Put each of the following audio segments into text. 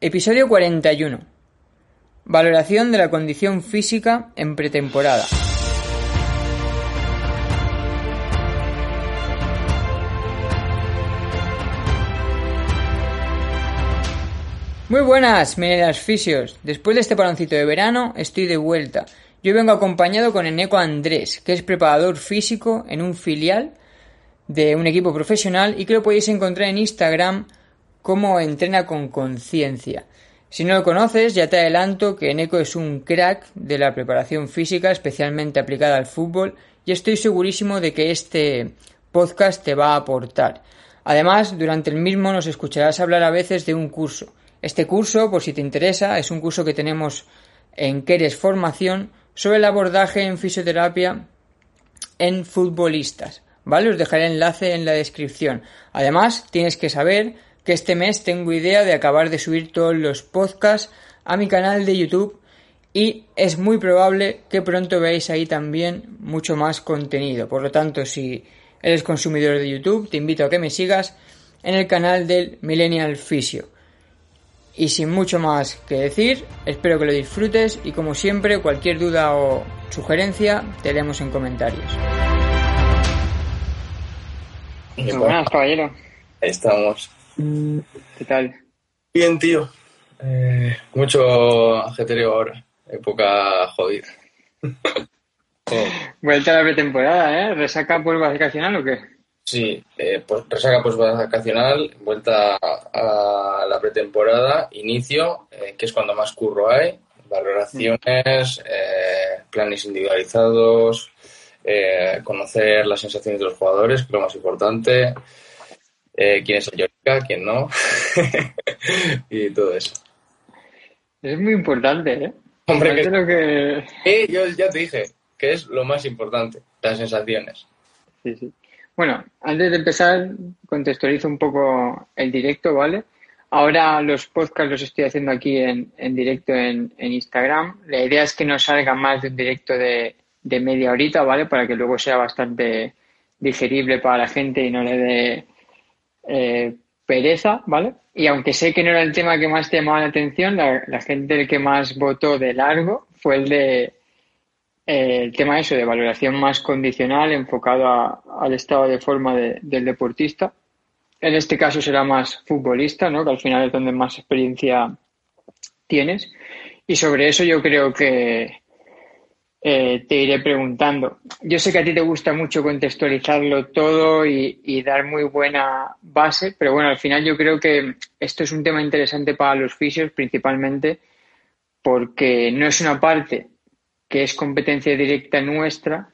Episodio 41. Valoración de la condición física en pretemporada. Muy buenas, mineras fisios. Después de este paloncito de verano, estoy de vuelta. Yo vengo acompañado con Eneco Andrés, que es preparador físico en un filial de un equipo profesional y que lo podéis encontrar en Instagram como entrena con conciencia. Si no lo conoces, ya te adelanto que Eneco es un crack de la preparación física, especialmente aplicada al fútbol, y estoy segurísimo de que este podcast te va a aportar. Además, durante el mismo nos escucharás hablar a veces de un curso. Este curso, por si te interesa, es un curso que tenemos en Queres Formación sobre el abordaje en fisioterapia en futbolistas. ¿Vale? Os dejaré el enlace en la descripción. Además, tienes que saber que este mes tengo idea de acabar de subir todos los podcasts a mi canal de YouTube y es muy probable que pronto veáis ahí también mucho más contenido. Por lo tanto, si eres consumidor de YouTube, te invito a que me sigas en el canal del Millennial Physio. Y sin mucho más que decir, espero que lo disfrutes y como siempre, cualquier duda o sugerencia te leemos en comentarios. Muy buenas, caballero. Ahí estamos. ¿Qué tal? Bien, tío. Eh, mucho ajetreo ahora. Época jodida. Vuelta a la pretemporada, ¿eh? ¿Resaca por vacacional o qué? Sí, eh, pues resaca pues vacacional, vuelta a la pretemporada, inicio, eh, que es cuando más curro hay, valoraciones, eh, planes individualizados, eh, conocer las sensaciones de los jugadores, que es lo más importante, eh, quién es el Yorka, quién no, y todo eso. Es muy importante, ¿eh? Hombre, que- Fíjate lo que... Eh, yo ya te dije que es lo más importante, las sensaciones. Sí, sí. Bueno, antes de empezar, contextualizo un poco el directo, ¿vale? Ahora los podcasts los estoy haciendo aquí en, en directo en, en Instagram. La idea es que no salga más de un directo de, de media horita, ¿vale? Para que luego sea bastante digerible para la gente y no le dé eh, pereza, ¿vale? Y aunque sé que no era el tema que más llamaba la atención, la, gente el que más votó de largo fue el de eh, el tema eso de valoración más condicional enfocado a- al estado de forma de- del deportista. En este caso será más futbolista, ¿no? Que al final es donde más experiencia tienes. Y sobre eso yo creo que eh, te iré preguntando. Yo sé que a ti te gusta mucho contextualizarlo todo y, y dar muy buena base, pero bueno, al final yo creo que esto es un tema interesante para los fisios principalmente porque no es una parte que es competencia directa nuestra,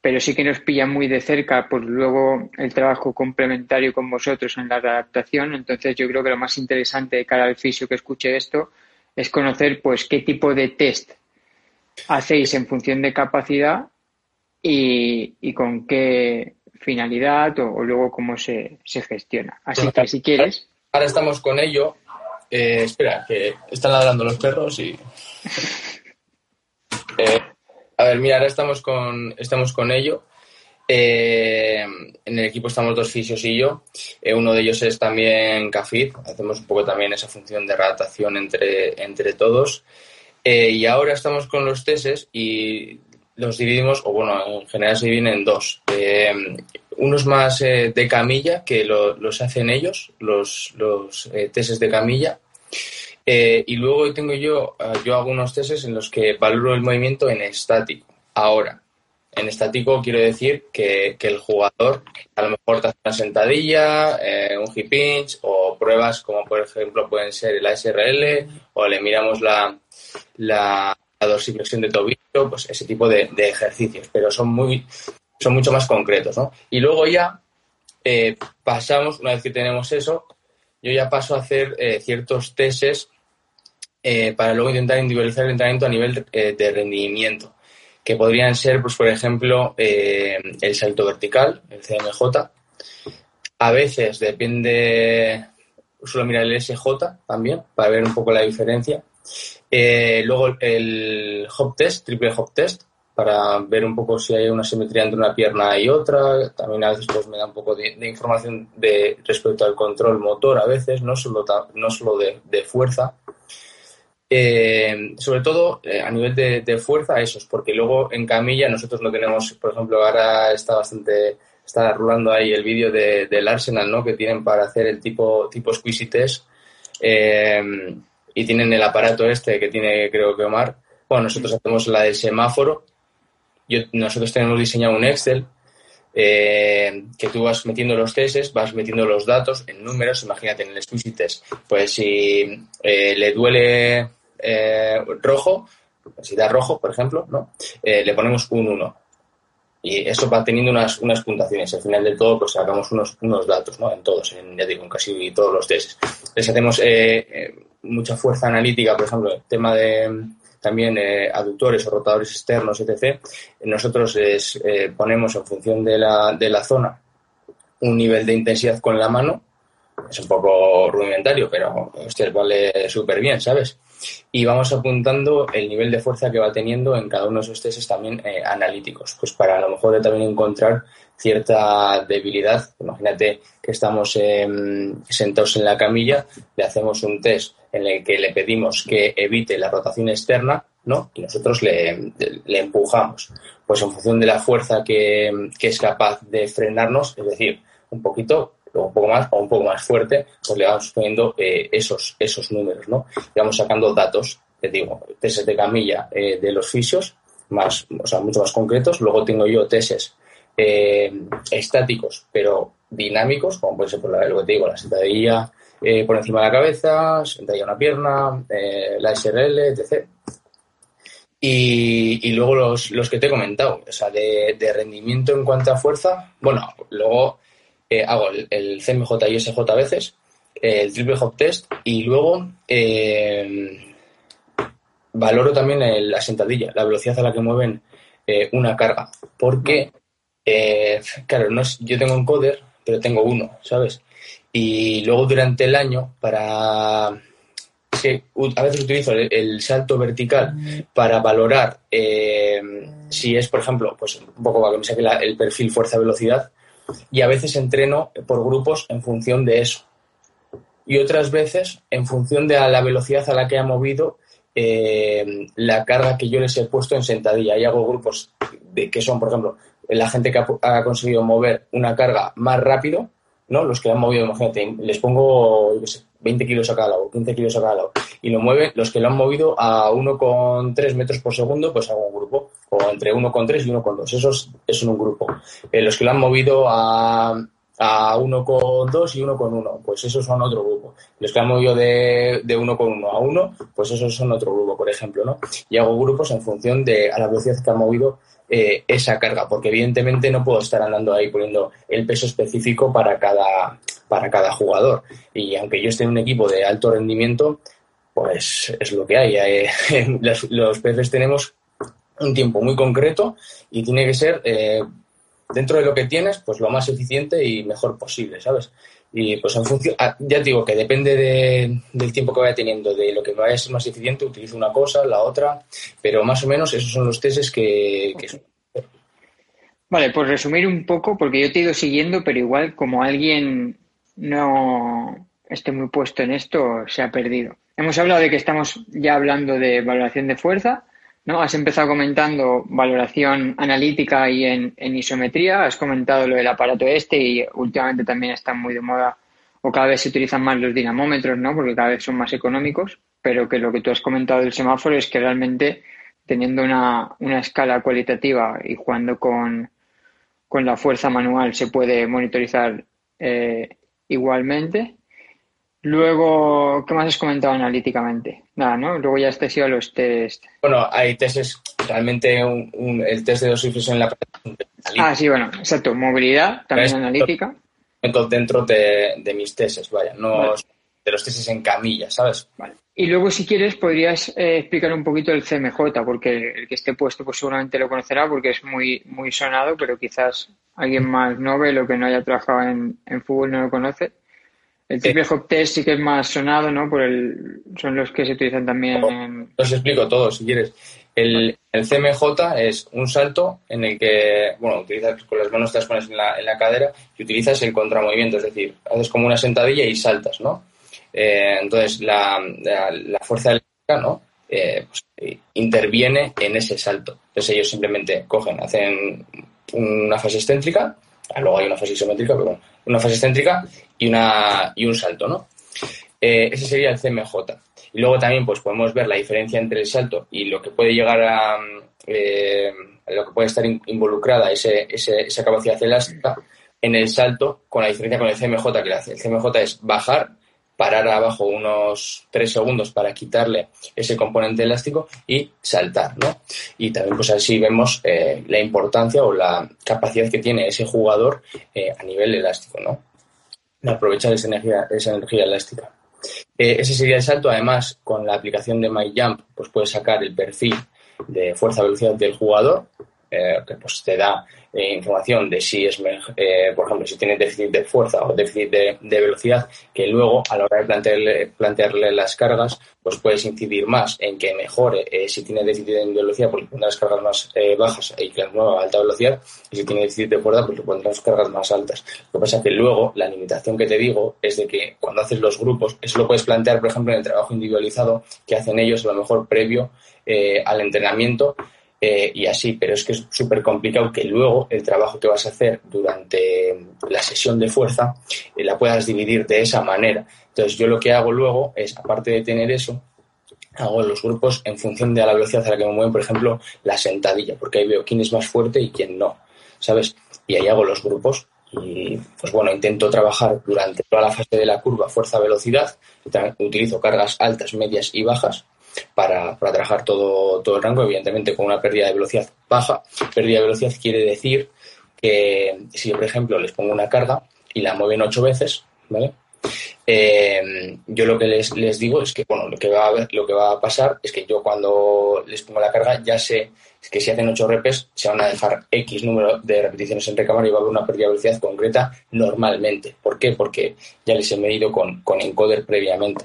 pero sí que nos pilla muy de cerca por luego el trabajo complementario con vosotros en la adaptación. Entonces yo creo que lo más interesante de cara al fisio que escuche esto es conocer pues qué tipo de test hacéis en función de capacidad y, y con qué finalidad o, o luego cómo se, se gestiona. Así que si quieres, Ahora estamos con ello. Eh, espera, que están ladrando los perros y. Eh, a ver, mira, ahora estamos con, estamos con ello. Eh, en el equipo estamos dos fisios y yo. Eh, uno de ellos es también Cafid. Hacemos un poco también esa función de adaptación entre, entre todos. Eh, y ahora estamos con los teses y los dividimos, o bueno, en general se dividen en dos. Eh, unos más eh, de camilla, que lo- los hacen ellos, los, los teses de camilla. Y luego tengo yo, yo hago unos teses en los que valoro el movimiento en estático. Ahora, en estático quiero decir que, que el jugador a lo mejor te hace una sentadilla, eh, un hip pinch o pruebas como por ejemplo pueden ser el ASRL o le miramos la, la, la dorsiflexión de tobillo, pues ese tipo de, ejercicios, pero son muy son mucho más concretos, ¿no? Y luego ya eh, pasamos, una vez que tenemos eso, yo ya paso a hacer eh, ciertos teses eh, para luego intentar individualizar el entrenamiento a nivel eh, de rendimiento, que podrían ser, pues, por ejemplo, eh, el salto vertical, el CMJ. A veces depende, suelo mirar el SJ también, para ver un poco la diferencia. luego el hop test, triple hop test, para ver un poco si hay una simetría entre una pierna y otra. También a veces pues, me da un poco de, información de, respecto al control motor, a veces, no solo, no solo de, fuerza. Eh, sobre todo eh, a nivel de, fuerza, esos, porque luego en camilla nosotros no tenemos, por ejemplo, ahora está bastante, está rulando ahí el vídeo de, del Arsenal, ¿no? Que tienen para hacer el tipo, tipo squeezy test. Eh, y tienen el aparato este que tiene, creo que Omar. Bueno, nosotros hacemos la del semáforo, nosotros tenemos diseñado un Excel eh, que tú vas metiendo los tests, vas metiendo los datos en números, imagínate en el Squeezy Test, pues si eh, le duele eh, rojo, si da rojo, por ejemplo, ¿no? le ponemos un 1. Y eso va teniendo unas, unas puntuaciones. Al final del todo, pues sacamos unos, unos datos, ¿no? En todos, en, ya digo, en casi todos los tests. Les hacemos mucha fuerza analítica, por ejemplo, el tema de, también eh, aductores o rotadores externos, etc., nosotros eh, ponemos en función de la, de la zona un nivel de intensidad con la mano. Es un poco rudimentario, pero hostia, vale súper bien, ¿sabes? Y vamos apuntando el nivel de fuerza que va teniendo en cada uno de esos testes también eh, analíticos, pues para a lo mejor también encontrar cierta debilidad. Imagínate que estamos em, sentados en la camilla, le hacemos un test en el que le pedimos que evite la rotación externa, ¿no? Y nosotros le, empujamos. Pues en función de la fuerza que, es capaz de frenarnos, es decir, un poquito, un poco más o un poco más fuerte, pues le vamos poniendo eh, esos, esos números, ¿no? Y vamos sacando datos, te digo, testes de camilla eh, de los fisios, más, o sea, mucho más concretos. Luego tengo yo testes eh, estáticos, pero dinámicos, como puede ser por lo que te digo, la sentadilla, por encima de la cabeza, sentadilla una pierna, la SRL, etc. Y, luego los, los, que te he comentado, o sea, de, rendimiento en cuanto a fuerza, bueno, luego eh, hago el, CMJ y SJ a veces, el triple hop test y luego valoro también la sentadilla, la velocidad a la que mueven una carga, porque, claro, no yo tengo un coder, pero tengo uno, ¿sabes? Y luego durante el año, para que a veces utilizo el, salto vertical para valorar eh, si es, por ejemplo, pues un poco para que me saque el perfil fuerza-velocidad, y a veces entreno por grupos en función de eso. Y otras veces en función de la velocidad a la que ha movido eh, la carga que yo les he puesto en sentadilla. Y hago grupos de, que son, por ejemplo, la gente que ha conseguido mover una carga más rápido ¿no? Los que han movido, imagínate, les pongo 20 kilos a cada lado, 15 kilos a cada lado, y lo mueven, los que lo han movido a 1,3 metros por segundo, pues hago un grupo, o entre 1,3 y 1,2, esos es un grupo. Eh, los que lo han movido a, a 1,2 y 1,1, pues esos son otro grupo. Los que han movido de, de 1,1 a 1, pues esos son otro grupo, por ejemplo, ¿no? Y hago grupos en función de a la velocidad que han movido eh, esa carga, porque evidentemente no puedo estar andando ahí poniendo el peso específico para cada, para cada jugador. Y aunque yo esté en un equipo de alto rendimiento, pues es lo que hay. Eh, los, los peces tenemos un tiempo muy concreto y tiene que ser eh, dentro de lo que tienes, pues lo más eficiente y mejor posible, ¿sabes? Y pues en función, ah, ya digo que depende del tiempo que vaya teniendo, de lo que vaya a ser más eficiente, utilizo una cosa, la otra, pero más o menos esos son los testes que, que Vale, pues resumir un poco, porque yo te he ido siguiendo, pero igual como alguien no esté muy puesto en esto, se ha perdido. Hemos hablado de que estamos ya hablando de valoración de fuerza, ¿no? Has empezado comentando valoración analítica y en, isometría, has comentado lo del aparato este y últimamente también están muy de moda o cada vez se utilizan más los dinamómetros, ¿no? Porque cada vez son más económicos, pero que lo que tú has comentado del semáforo es que realmente teniendo una, escala cualitativa y jugando con, la fuerza manual se puede monitorizar eh, igualmente Luego, ¿qué más has comentado analíticamente? Nada, ¿no? Luego ya este sido los test. Bueno, hay testes, realmente el test de dosificación en la Ah, sí, bueno, exacto. Movilidad, también analítica. Dentro de, de mis testes, vaya, no de los testes en camilla, ¿sabes? Vale. Y luego, si quieres, podrías eh, explicar un poquito el CMJ, porque el que esté puesto pues seguramente lo conocerá porque es muy, muy sonado, pero quizás alguien más no ve lo que no haya trabajado en, en fútbol no lo conoce. El triple hop test sí que es más sonado, ¿no? Por el, son los que se utilizan también en... Os explico todo, si quieres. El, el, CMJ es un salto en el que, bueno, utilizas con las manos te las pones en la, en la cadera y utilizas el contramovimiento, es decir, haces como una sentadilla y saltas, ¿no? Eh, entonces, la, la, fuerza eléctrica, ¿no? Eh, pues, interviene en ese salto. Entonces, ellos simplemente cogen, hacen una fase excéntrica, ah, luego hay una fase isométrica, pero bueno, una fase excéntrica y, una, y un salto, ¿no? Eh, ese sería el CMJ. Y luego también pues podemos ver la diferencia entre el salto y lo que puede llegar a eh, lo que puede estar involucrada ese, esa capacidad elástica en el salto con la diferencia con el CMJ que le hace. El CMJ es bajar, parar abajo unos tres segundos para quitarle ese componente elástico y saltar, ¿no? Y también pues así vemos eh, la importancia o la capacidad que tiene ese jugador eh, a nivel elástico, ¿no? Aprovechar esa energía, esa energía elástica. Eh, ese sería el salto. Además, con la aplicación de MyJump, pues puedes sacar el perfil de fuerza-velocidad del jugador, eh, que pues te da eh, información de si es, eh, por ejemplo, si tiene déficit de fuerza o déficit de, velocidad, que luego a la hora de plantearle, plantearle las cargas, pues puedes incidir más en que mejore si tiene déficit de velocidad, le pondrás cargas más bajas y que las mueva a alta velocidad, y si tiene déficit de fuerza, pues le pondrás cargas más altas. Lo que pasa es que luego la limitación que te digo es de que cuando haces los grupos, eso lo puedes plantear, por ejemplo, en el trabajo individualizado que hacen ellos a lo mejor previo al entrenamiento, eh, y así, pero es que es súper complicado que luego el trabajo que vas a hacer durante la sesión de fuerza eh, la puedas dividir de esa manera. Entonces yo lo que hago luego es, aparte de tener eso, hago los grupos en función de la velocidad a la que me mueven, por ejemplo, la sentadilla, porque ahí veo quién es más fuerte y quién no, ¿sabes? Y ahí hago los grupos y, pues bueno, intento trabajar durante toda la fase de la curva fuerza-velocidad, utilizo cargas altas, medias y bajas para, para trabajar todo, todo el rango, evidentemente con una pérdida de velocidad baja. Pérdida de velocidad quiere decir que si, por ejemplo, les pongo una carga y la mueven ocho veces, ¿vale? Eh, yo lo que les, les, digo es que, bueno, lo que, va a, lo que va a pasar es que yo cuando les pongo la carga ya sé que si hacen ocho repes se van a dejar X número de repeticiones en recámara y va a haber una pérdida de velocidad concreta normalmente. ¿Por qué? Porque ya les he medido con, con encoder previamente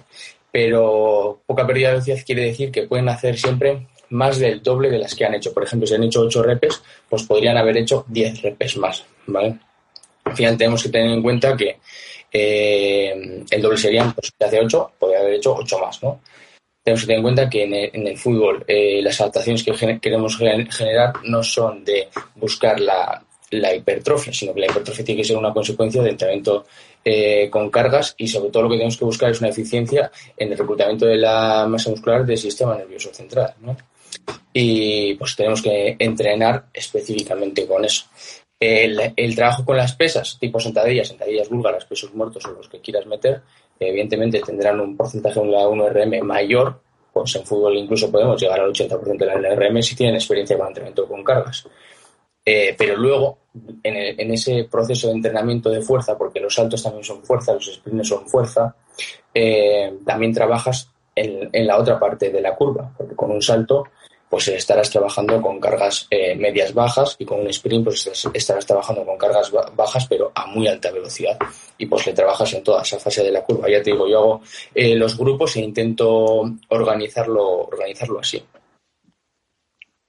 pero poca pérdida de velocidad quiere decir que pueden hacer siempre más del doble de las que han hecho. Por ejemplo, si han hecho 8 repes, pues podrían haber hecho 10 repes más, ¿vale? Al final tenemos que tener en cuenta que eh, el doble serían, pues si hace 8, podría haber hecho 8 más, ¿no? Tenemos que tener en cuenta que en el, fútbol eh, las adaptaciones que queremos generar no son de buscar la, la hipertrofia, sino que la hipertrofia tiene que ser una consecuencia del entrenamiento eh, con cargas y sobre todo lo que tenemos que buscar es una eficiencia en el reclutamiento de la masa muscular del sistema nervioso central. ¿no? Y pues tenemos que entrenar específicamente con eso. El, el, trabajo con las pesas, tipo sentadillas, sentadillas búlgaras, pesos muertos o los que quieras meter, evidentemente tendrán un porcentaje de la 1RM mayor, pues en fútbol incluso podemos llegar al 80% de la NRM si tienen experiencia con entrenamiento con cargas. Eh, pero luego, en, ese proceso de entrenamiento de fuerza, porque los saltos también son fuerza, los sprints son fuerza, eh, también trabajas en, la otra parte de la curva, porque con un salto pues estarás trabajando con cargas eh, medias bajas y con un sprint pues estarás trabajando con cargas bajas pero a muy alta velocidad y pues le trabajas en toda esa fase de la curva. Ya te digo, yo hago los grupos e intento organizarlo, organizarlo así.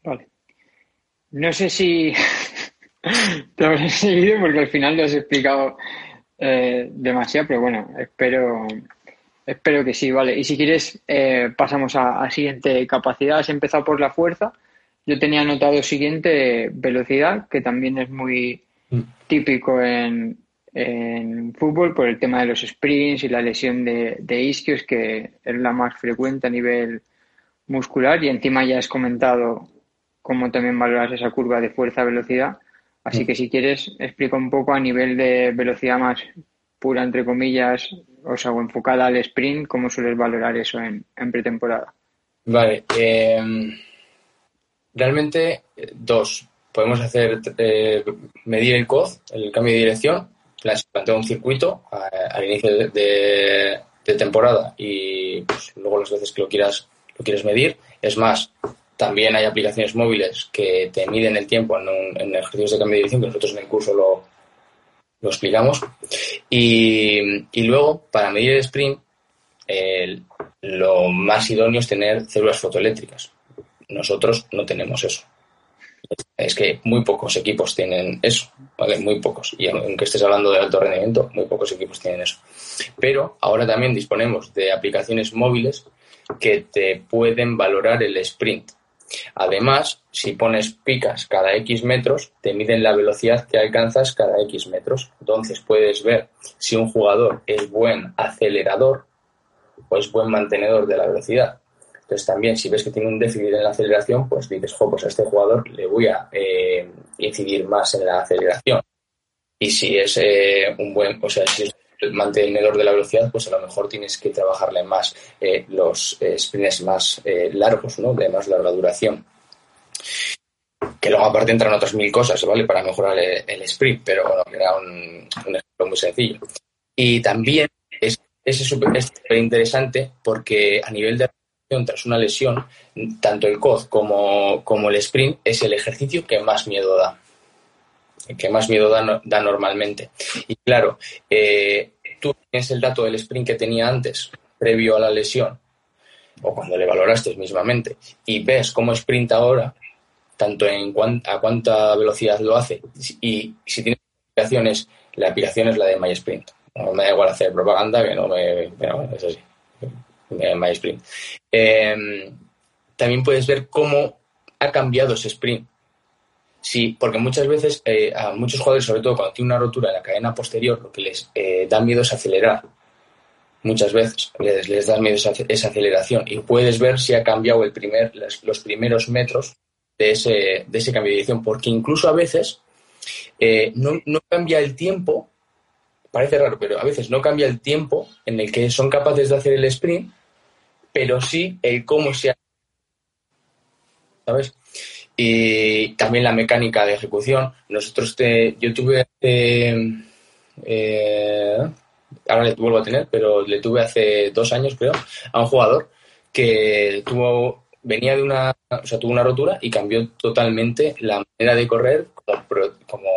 Vale. No sé si te habré seguido porque al final lo has explicado eh, demasiado, pero bueno, espero, espero que sí, vale. Y si quieres, eh, pasamos a, siguiente capacidad. Has empezado por la fuerza. Yo tenía anotado siguiente velocidad, que también es muy mm. típico en, en fútbol por el tema de los sprints y la lesión de, de isquios, que es la más frecuente a nivel muscular. Y encima ya has comentado cómo también valoras esa curva de fuerza-velocidad. Así mm. que si quieres, explica un poco a nivel de velocidad más pura, entre comillas, o sea, o enfocada al sprint, cómo sueles valorar eso en, pretemporada. Vale. Em, realmente, dos. Podemos hacer eh, medir el COD, el cambio de dirección, plantea un circuito al inicio de, de temporada y pues, luego las veces que lo quieras, lo quieres medir. Es más, también hay aplicaciones móviles que te miden el tiempo en, ejercicios de cambio de dirección, que nosotros en el curso lo, lo explicamos. Y, y, luego, para medir el sprint, lo más idóneo es tener células fotoeléctricas. Nosotros no tenemos eso. Es que muy pocos equipos tienen eso, ¿vale? Muy pocos. Y aunque estés hablando de alto rendimiento, muy pocos equipos tienen eso. Pero ahora también disponemos de aplicaciones móviles que te pueden valorar el sprint. Además, si pones picas cada X metros, te miden la velocidad que alcanzas cada X metros. Entonces puedes ver si un jugador es buen acelerador o es buen mantenedor de la velocidad. Entonces también si ves que tiene un déficit en la aceleración, pues dices, jo, pues a este jugador le voy a eh, incidir más en la aceleración. Y si es eh, un buen, o sea, si es mantenedor de la velocidad, pues a lo mejor tienes que trabajarle más eh, los sprints más largos, ¿no? De más larga duración. Que luego aparte entran otras mil cosas, ¿vale? Para mejorar el, sprint, pero bueno, era un, ejemplo muy sencillo. Y también es súper interesante porque a nivel de tras una lesión, tanto el COD como el sprint es el ejercicio que más miedo da. Que más miedo da, da normalmente. Y claro, eh, tú tienes el dato del sprint que tenía antes, previo a la lesión, o cuando le valoraste mismamente, y ves cómo sprint ahora, tanto en a cuánta velocidad lo hace, y si tienes aplicaciones, la aplicación es la de MySprint. No me da igual hacer propaganda que no me. es así. My sprint. Em, también puedes ver cómo ha cambiado ese sprint. Sí, porque muchas veces eh, a muchos jugadores, sobre todo cuando tienen una rotura en la cadena posterior, lo que les eh, da miedo es acelerar. Muchas veces les, les da miedo esa, aceleración y puedes ver si ha cambiado el primer, los, los primeros metros de ese, de ese cambio de dirección, porque incluso a veces eh, no, no, cambia el tiempo parece raro, pero a veces no cambia el tiempo en el que son capaces de hacer el sprint, pero sí el cómo se hace. ¿Sabes? Y también la mecánica de ejecución. Nosotros, te, yo tuve eh, ahora le vuelvo a tener, pero le tuve hace dos años, creo, a un jugador que tuvo venía de una, o sea, tuvo una rotura y cambió totalmente la manera de correr como, como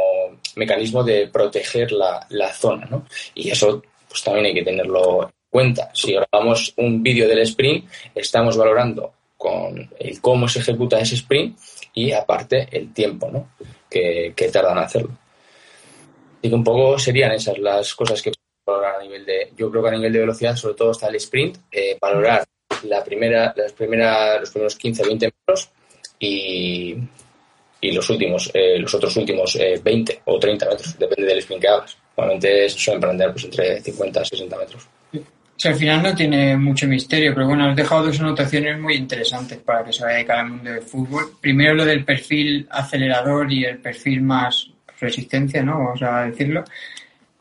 mecanismo de proteger la, la, zona, ¿no? Y eso, pues también hay que tenerlo en cuenta. Si grabamos un vídeo del sprint, estamos valorando con el cómo se ejecuta ese sprint y aparte el tiempo, ¿no? Que, que tardan en hacerlo. Y que un poco serían esas las cosas que valorar a nivel de, yo creo que a nivel de velocidad sobre todo está el sprint, eh, valorar la primera, las primera, los primeros 15-20 metros y, y los últimos, eh, los otros últimos eh, 20 o 30 metros, depende del sprint que hagas. Normalmente suelen prender pues, entre 50 y 60 metros. Sí, al final no tiene mucho misterio, pero bueno, has dejado dos anotaciones muy interesantes para que se vaya de cada mundo del fútbol. Primero lo del perfil acelerador y el perfil más resistencia, ¿no? Vamos a decirlo.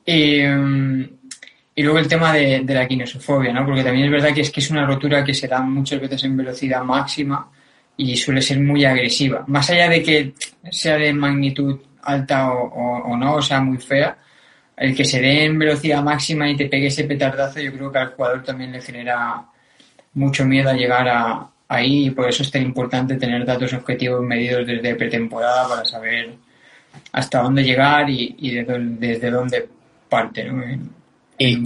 Y, y luego el tema de, de, la kinesofobia, ¿no? Porque también es verdad que es que es una rotura que se da muchas veces en velocidad máxima y suele ser muy agresiva. Más allá de que sea de magnitud alta o, o, o no, o sea muy fea, el que se dé en velocidad máxima y te pegue ese petardazo, yo creo que al jugador también le genera mucho miedo a llegar a, ahí y por eso es tan importante tener datos objetivos medidos desde pretemporada para saber hasta dónde llegar y, y de, desde dónde parte, ¿no? Y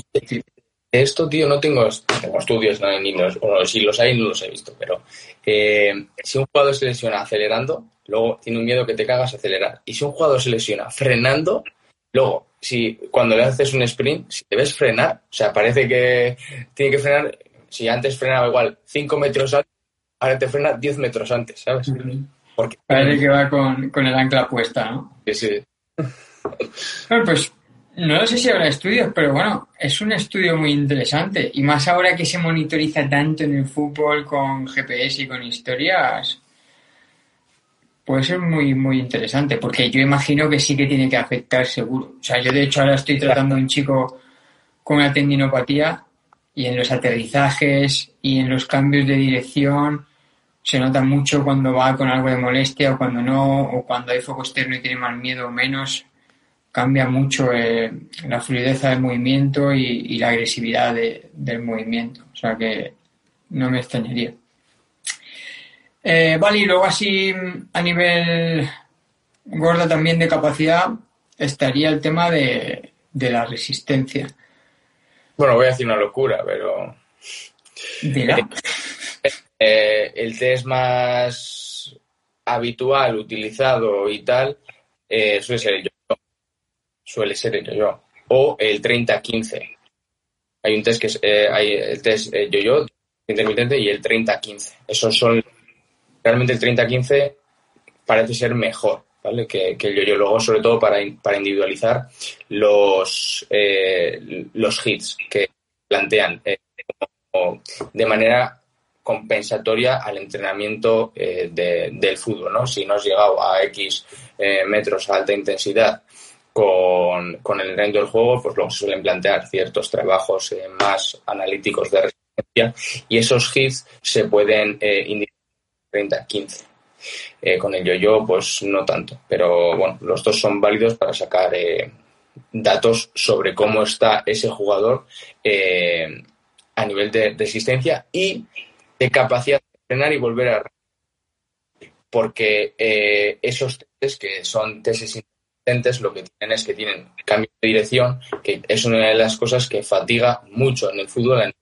esto, tío, no tengo, tengo estudios, no, ni los, si los hay, no los he visto, pero eh, si un jugador se lesiona acelerando, luego tiene un miedo que te cagas a acelerar. Y si un jugador se lesiona frenando, luego, si cuando le haces un sprint, si debes frenar, o sea, parece que tiene que frenar, si antes frenaba igual 5 metros antes, ahora te frena 10 metros antes, ¿sabes? Porque, parece que va con, con el ancla puesta, ¿no? Sí, sí. Bueno, pues no sé si habrá estudios, pero bueno, es un estudio muy interesante. Y más ahora que se monitoriza tanto en el fútbol con GPS y con historias, puede ser muy, muy interesante. Porque yo imagino que sí que tiene que afectar seguro. O sea, yo de hecho ahora estoy tratando a un chico con una tendinopatía y en los aterrizajes y en los cambios de dirección se nota mucho cuando va con algo de molestia o cuando no, o cuando hay foco externo y tiene más miedo o menos cambia mucho eh, la fluidez del movimiento y, la agresividad del movimiento. O sea que no me extrañaría. Eh, vale, y luego así a nivel gorda también de capacidad estaría el tema de, la resistencia. Bueno, voy a decir una locura, pero... Eh, el test más habitual, utilizado y tal, eh, suele ser el yo. Suele ser el yo. O el 30-15. Hay un test que es eh, hay el test yo-yo intermitente y el 30-15. Esos son realmente el 30-15 parece ser mejor, ¿vale? Que, el yo-yo. Luego, sobre todo para, para individualizar los, los hits que plantean de manera compensatoria al entrenamiento eh, del fútbol, ¿no? Si no has llegado a X eh, metros a alta intensidad con, el rango del juego, pues luego se suelen plantear ciertos trabajos eh, más analíticos de resistencia y esos hits se pueden indicar 30-15. con el yo-yo, pues no tanto, pero bueno, los dos son válidos para sacar datos sobre cómo está ese jugador a nivel de resistencia y de capacidad de frenar y volver a porque eh, esos test que son testes inteligentes lo que tienen es que tienen cambio de dirección, que es una de las cosas que fatiga mucho en el fútbol.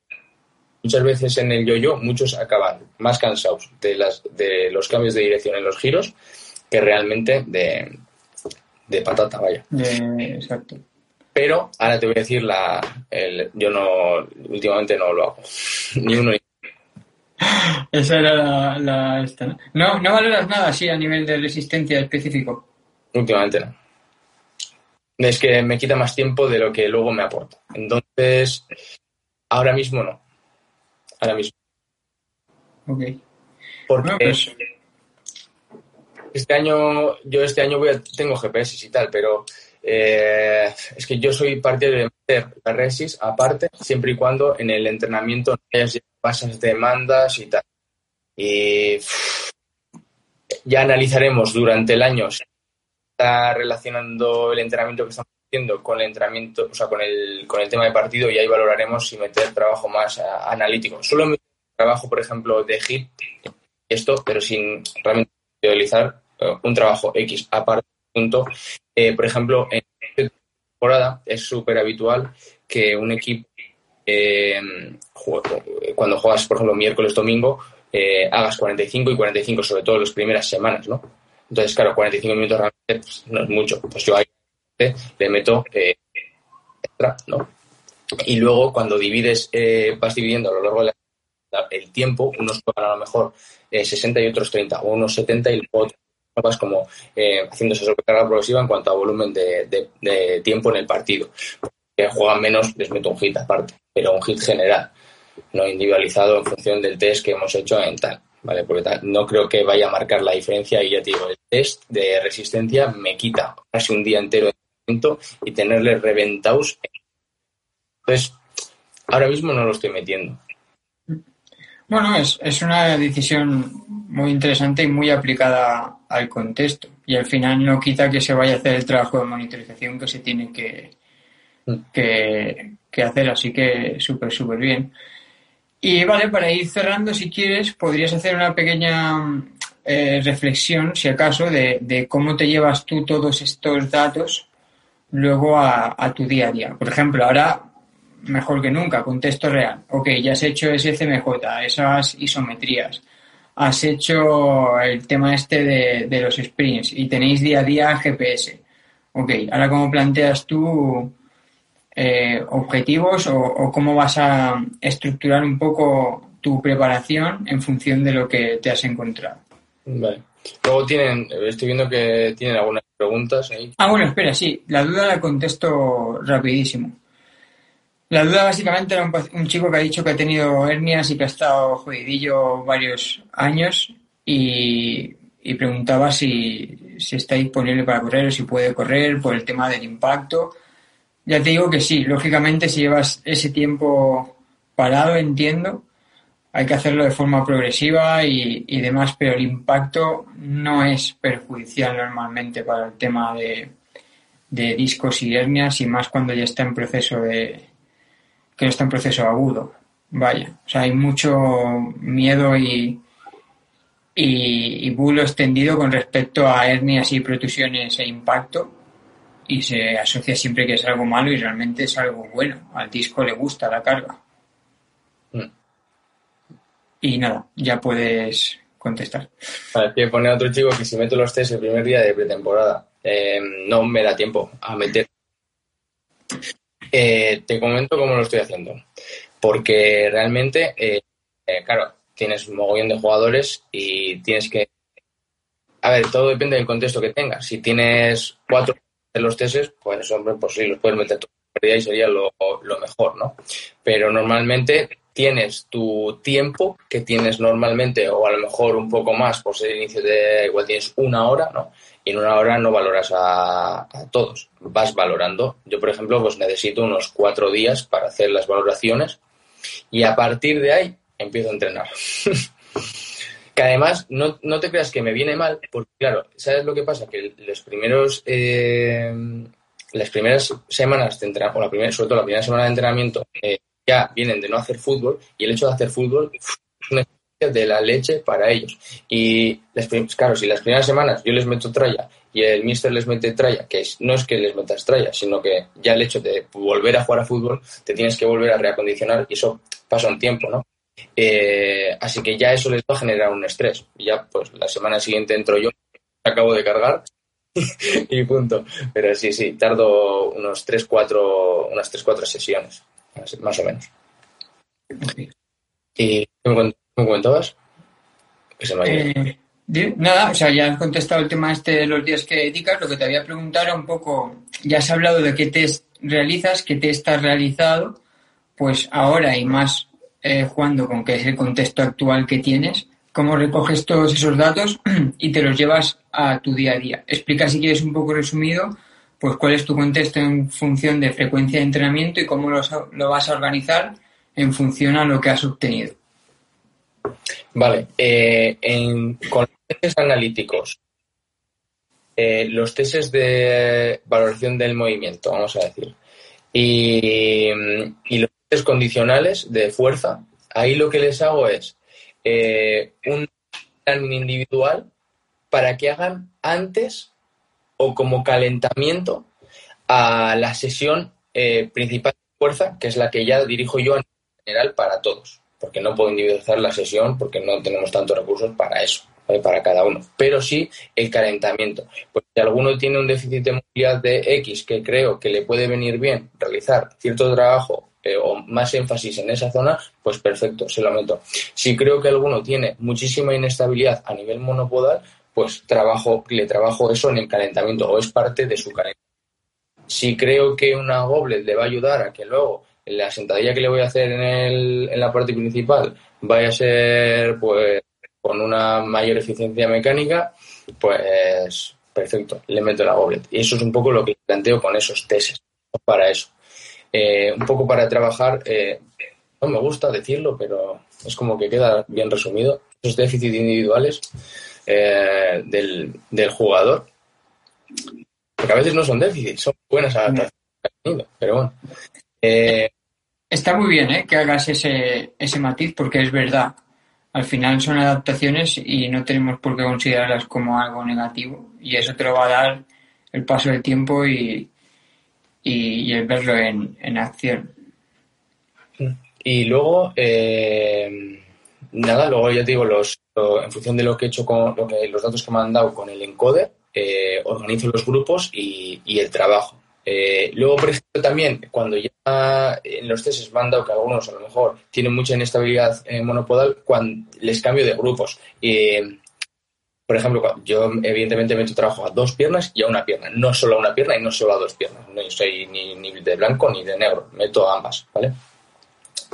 Muchas veces en el yo-yo muchos acaban más cansados de, las, de los cambios de dirección en los giros que realmente de, de patata, vaya. exacto. Pero ahora te voy a decir la, el, yo no, últimamente no lo hago, ni uno ni esa era la, esta, ¿no? ¿no? valoras nada así a nivel de resistencia específico? Últimamente no. Es que me quita más tiempo de lo que luego me aporta. Entonces, ahora mismo no. Ahora mismo. Ok. Porque pues este año, yo este año voy a, tengo GPS y tal, pero eh, es que yo soy partidario de meter la resis aparte, siempre y cuando en el entrenamiento no hayas pasas demandas y tal. Y ya analizaremos durante el año si está relacionando el entrenamiento que estamos con el entrenamiento, o sea, con el, con el tema de partido y ahí valoraremos si meter trabajo más analítico. Solo meter trabajo, por ejemplo, de HIT, esto, pero sin realmente utilizar eh, un trabajo X aparte. Punto. Eh, por ejemplo, en esta temporada es súper habitual que un equipo eh, cuando juegas, por ejemplo, miércoles, domingo, eh, hagas 45 y 45, sobre todo las primeras semanas, ¿no? Entonces, claro, 45 minutos realmente pues, no es mucho. Pues yo ahí le meto eh, extra, ¿no? Y luego, cuando divides, eh, vas dividiendo a lo largo del tiempo, unos juegan a lo mejor 60 y otros 30, o unos 70 y luego vas como haciendo esa sobrecarga progresiva en cuanto a volumen de, tiempo en el partido. Que juegan menos, les meto un hit aparte pero un hit general, no individualizado en función del test que hemos hecho en tal. ¿Vale? Porque no creo que vaya a marcar la diferencia y ya te digo, el test de resistencia me quita casi un día entero y tenerle reventados. Entonces, ahora mismo no lo estoy metiendo. Bueno, es, es una decisión muy interesante y muy aplicada al contexto. Y al final no quita que se vaya a hacer el trabajo de monitorización que se tiene que, mm. que, que hacer, así que súper, súper bien. Y vale, para ir cerrando, si quieres, podrías hacer una pequeña eh, reflexión, si acaso, de, cómo te llevas tú todos estos datos luego a, tu día a día. Por ejemplo, ahora, mejor que nunca, contexto real. Ok, ya has hecho ese CMJ, esas isometrías, has hecho el tema este de, los sprints y tenéis día a día GPS. Ok, ahora cómo planteas tú eh, objetivos o, cómo vas a estructurar un poco tu preparación en función de lo que te has encontrado. Vale. Luego tienen, estoy viendo que tienen algunas preguntas ahí. Ah, bueno, espera, sí, la duda la contesto rapidísimo. La duda básicamente era un, chico que ha dicho que ha tenido hernias y que ha estado jodidillo varios años y, preguntaba si, si está disponible para correr o si puede correr por el tema del impacto ya te digo que sí, lógicamente si llevas ese tiempo parado, entiendo, hay que hacerlo de forma progresiva y, demás, pero el impacto no es perjudicial normalmente para el tema de, de discos y hernias y más cuando ya está en proceso de que no está en proceso agudo. Vaya, o sea, hay mucho miedo y, y, bulo extendido con respecto a hernias y protusiones e impacto y se asocia siempre que es algo malo y realmente es algo bueno. Al disco le gusta la carga. Y nada, ya puedes contestar. Vale, que poner a otro chico que si meto los test el primer día de pretemporada eh, no me da tiempo a meter. Eh, te comento cómo lo estoy haciendo. Porque realmente, eh, claro, tienes un mogollón de jugadores y tienes que... A ver, todo depende del contexto que tengas. Si tienes cuatro de los tests, pues hombre, pues sí, los puedes meter y sería lo mejor, ¿no? Pero normalmente tienes tu tiempo que tienes normalmente o a lo mejor un poco más por ser inicio de igual tienes una hora, ¿no? Y en una hora no valoras a, todos, vas valorando. Yo, por ejemplo, pues necesito unos cuatro días para hacer las valoraciones y a partir de ahí empiezo a entrenar. que además no, no, te creas que me viene mal, porque claro, ¿sabes lo que pasa? Que los primeros, eh, las primeras semanas de entrenamiento, o la primera, sobre todo la primera semana de entrenamiento, eh, ya vienen de no hacer fútbol y el hecho de hacer fútbol es una de la leche para ellos. Y claro, si las primeras semanas yo les meto tralla y el mister les mete tralla, que no es que les metas tralla, sino que ya el hecho de volver a jugar a fútbol te tienes que volver a reacondicionar y eso pasa un tiempo, ¿no? Eh, así que ya eso les va a generar un estrés. Y ya, pues la semana siguiente entro yo, acabo de cargar y punto. Pero sí, sí, tardo unos 3, 4, unas 3, 4 sesiones, más o menos. ¿Y qué me, comentabas? eh, nada, o sea, ya has contestado el tema este de los días que dedicas. Lo que te había preguntado era un poco, ya has hablado de qué test realizas, qué test has realizado, pues ahora y más eh, jugando con que es el contexto actual que tienes, cómo recoges todos esos datos y te los llevas a tu día a día. Explica si quieres un poco resumido, pues cuál es tu contexto en función de frecuencia de entrenamiento y cómo lo, vas a organizar en función a lo que has obtenido. Vale, eh, con los testes analíticos, eh, los testes de valoración del movimiento, vamos a decir, y, los condicionales de fuerza, ahí lo que les hago es eh, un plan individual para que hagan antes o como calentamiento a la sesión eh, principal de fuerza, que es la que ya dirijo yo en general para todos, porque no puedo individualizar la sesión porque no tenemos tantos recursos para eso. para cada uno, pero sí el calentamiento. Pues si alguno tiene un déficit de movilidad de X que creo que le puede venir bien realizar cierto trabajo eh, o más énfasis en esa zona, pues perfecto, se lo meto. Si creo que alguno tiene muchísima inestabilidad a nivel monopodal, pues trabajo, le trabajo eso en el calentamiento o es parte de su calentamiento. Si creo que una goblet le va a ayudar a que luego la sentadilla que le voy a hacer en, el, en la parte principal vaya a ser pues con una mayor eficiencia mecánica, pues perfecto, le meto la goblet. Y eso es un poco lo que planteo con esos tests para eso. Eh, un poco para trabajar, eh, no me gusta decirlo, pero es como que queda bien resumido, esos déficits individuales eh, del, jugador, porque a veces no son déficits, son buenas adaptaciones, pero bueno. Está muy bien que hagas ese, ese matiz porque es verdad. Al final son adaptaciones y no tenemos por qué considerarlas como algo negativo y eso te lo va a dar el paso del tiempo y, y, el verlo en, acción. Y luego, eh, nada, luego ya te digo, los, en función de lo que he hecho con lo que, los datos que me han dado con el encoder, eh, organizo los grupos y, el trabajo. Eh, luego, por ejemplo, también cuando ya en los tests me han dado que algunos a lo mejor tienen mucha inestabilidad monopodal, cuando les cambio de grupos. Por ejemplo, yo evidentemente meto trabajo a dos piernas y a una pierna, no solo a una pierna y no solo a dos piernas. No soy ni, ni de blanco ni de negro, meto ambas, ¿vale?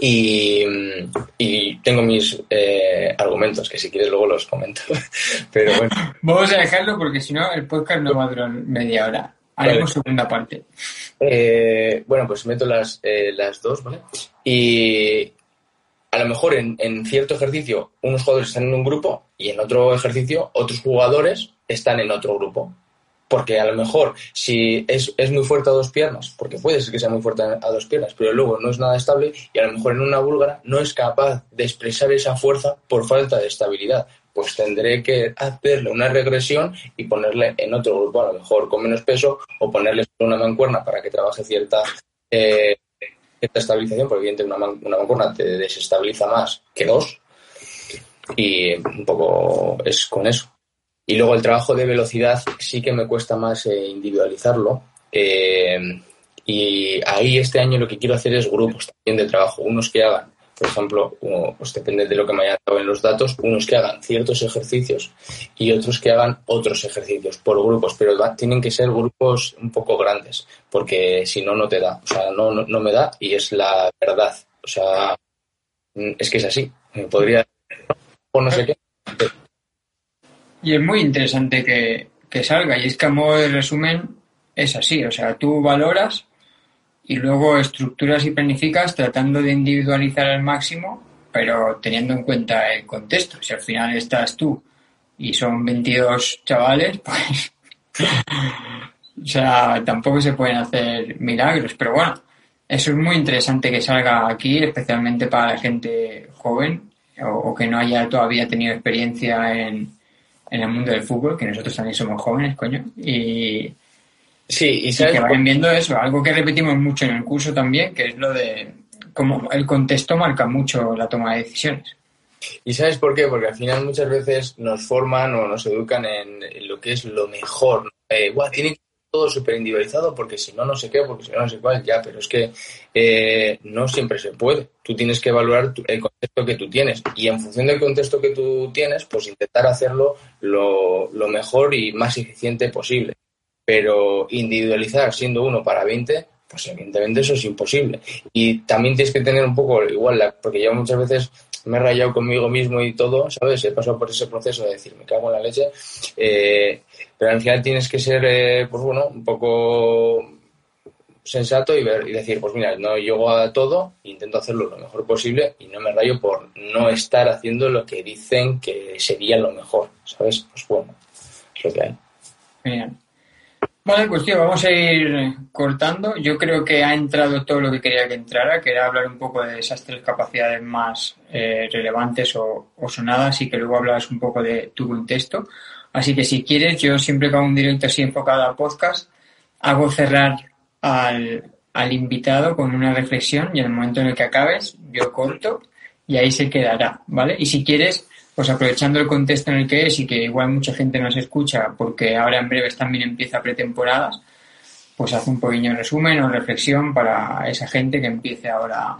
Y, tengo mis eh, argumentos, que si quieres luego los comento. Pero bueno. Vamos a dejarlo porque si no el podcast no va a durar media hora. Haremos segunda parte. Eh, bueno, pues meto las, eh, las dos, ¿vale? Y, a lo mejor en, cierto ejercicio unos jugadores están en un grupo y en otro ejercicio otros jugadores están en otro grupo. Porque a lo mejor si es, es, muy fuerte a dos piernas, porque puede ser que sea muy fuerte a dos piernas, pero luego no es nada estable y a lo mejor en una búlgara no es capaz de expresar esa fuerza por falta de estabilidad. Pues tendré que hacerle una regresión y ponerle en otro grupo, a lo mejor con menos peso, o ponerle una mancuerna para que trabaje cierta, eh, estabilización, porque evidentemente una, una mancuerna te desestabiliza más que dos. Y un poco es con eso. Y luego el trabajo de velocidad sí que me cuesta más eh, individualizarlo. Eh, y ahí este año lo que quiero hacer es grupos también de trabajo. Unos que hagan, por ejemplo, pues depende de lo que me haya dado en los datos, unos que hagan ciertos ejercicios y otros que hagan otros ejercicios por grupos. Pero tienen que ser grupos un poco grandes, porque si no, no te da. O sea, no, no, no me da y es la verdad. O sea, es que es así. Podría, o no sé qué y es muy interesante que, salga. Y es que a modo de resumen es así. O sea, tú valoras y luego estructuras y planificas tratando de individualizar al máximo, pero teniendo en cuenta el contexto. Si al final estás tú y son 22 chavales, pues... o sea, tampoco se pueden hacer milagros, pero bueno, eso es muy interesante que salga aquí, especialmente para la gente joven o que no haya todavía tenido experiencia en, en el mundo del fútbol, que nosotros también somos jóvenes, coño, y, sí, y, que vayan viendo eso, algo que repetimos mucho en el curso también, que es lo de cómo el contexto marca mucho la toma de decisiones. ¿Y sabes por qué? Porque al final muchas veces nos forman o nos educan en, lo que es lo mejor. Eh, que todo súper individualizado porque si no, no sé qué, porque si no, no sé cuál, ya, pero es que eh, no siempre se puede. Tú tienes que evaluar el contexto que tú tienes y en función del contexto que tú tienes, pues intentar hacerlo lo, lo mejor y más eficiente posible. Pero individualizar siendo uno para 20, pues evidentemente eso es imposible. Y también tienes que tener un poco igual, porque yo muchas veces me he rayado conmigo mismo y todo, ¿sabes? He pasado por ese proceso de decir, me cago en la leche. Eh, pero al final tienes que ser, eh, pues bueno, un poco sensato y, ver, y decir, pues mira, no llego a todo, intento hacerlo lo mejor posible y no me rayo por no estar haciendo lo que dicen que sería lo mejor, ¿sabes? Pues bueno, es lo que hay. Bien. Vale, pues tío, vamos a ir cortando. Yo creo que ha entrado todo lo que quería que entrara, que era hablar un poco de esas tres capacidades más eh, relevantes o, sonadas y que luego hablas un poco de tu contexto. Así que si quieres, yo siempre que hago un directo así enfocado al podcast, hago cerrar al, al invitado con una reflexión y en el momento en el que acabes, yo corto y ahí se quedará, ¿vale? Y si quieres, pues aprovechando el contexto en el que es y que igual mucha gente nos escucha porque ahora en breves también empieza pretemporadas, pues hace un pequeño resumen o reflexión para esa gente que empiece ahora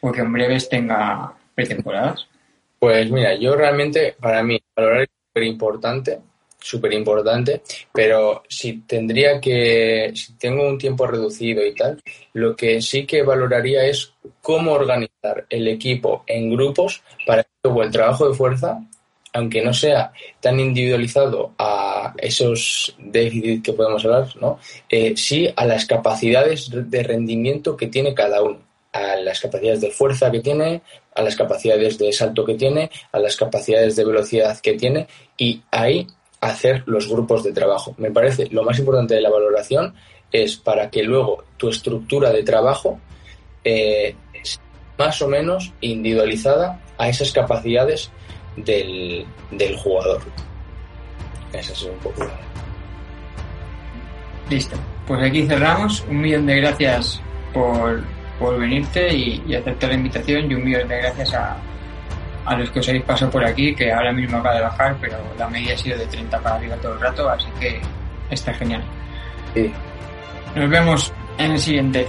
o que en breves tenga pretemporadas. Pues mira, yo realmente, para mí, valorar es súper importante, súper importante, pero si tendría que, si tengo un tiempo reducido y tal, lo que sí que valoraría es cómo organizar el equipo en grupos para que luego el trabajo de fuerza, aunque no sea tan individualizado a esos déficits que podemos hablar, ¿no? Eh, sí a las capacidades de rendimiento que tiene cada uno, a las capacidades de fuerza que tiene, a las capacidades de salto que tiene, a las capacidades de velocidad que tiene y ahí hacer los grupos de trabajo. Me parece lo más importante de la valoración es para que luego tu estructura de trabajo eh, más o menos individualizada a esas capacidades del, jugador. Esa es un poco. Listo. Pues aquí cerramos. Un millón de gracias por, por venirte y, y, aceptar la invitación y un millón de gracias a, a los que os habéis pasado por aquí, que ahora mismo acaba de bajar, pero la media ha sido de 30 para arriba todo el rato, así que está genial. Sí. Nos vemos en el siguiente.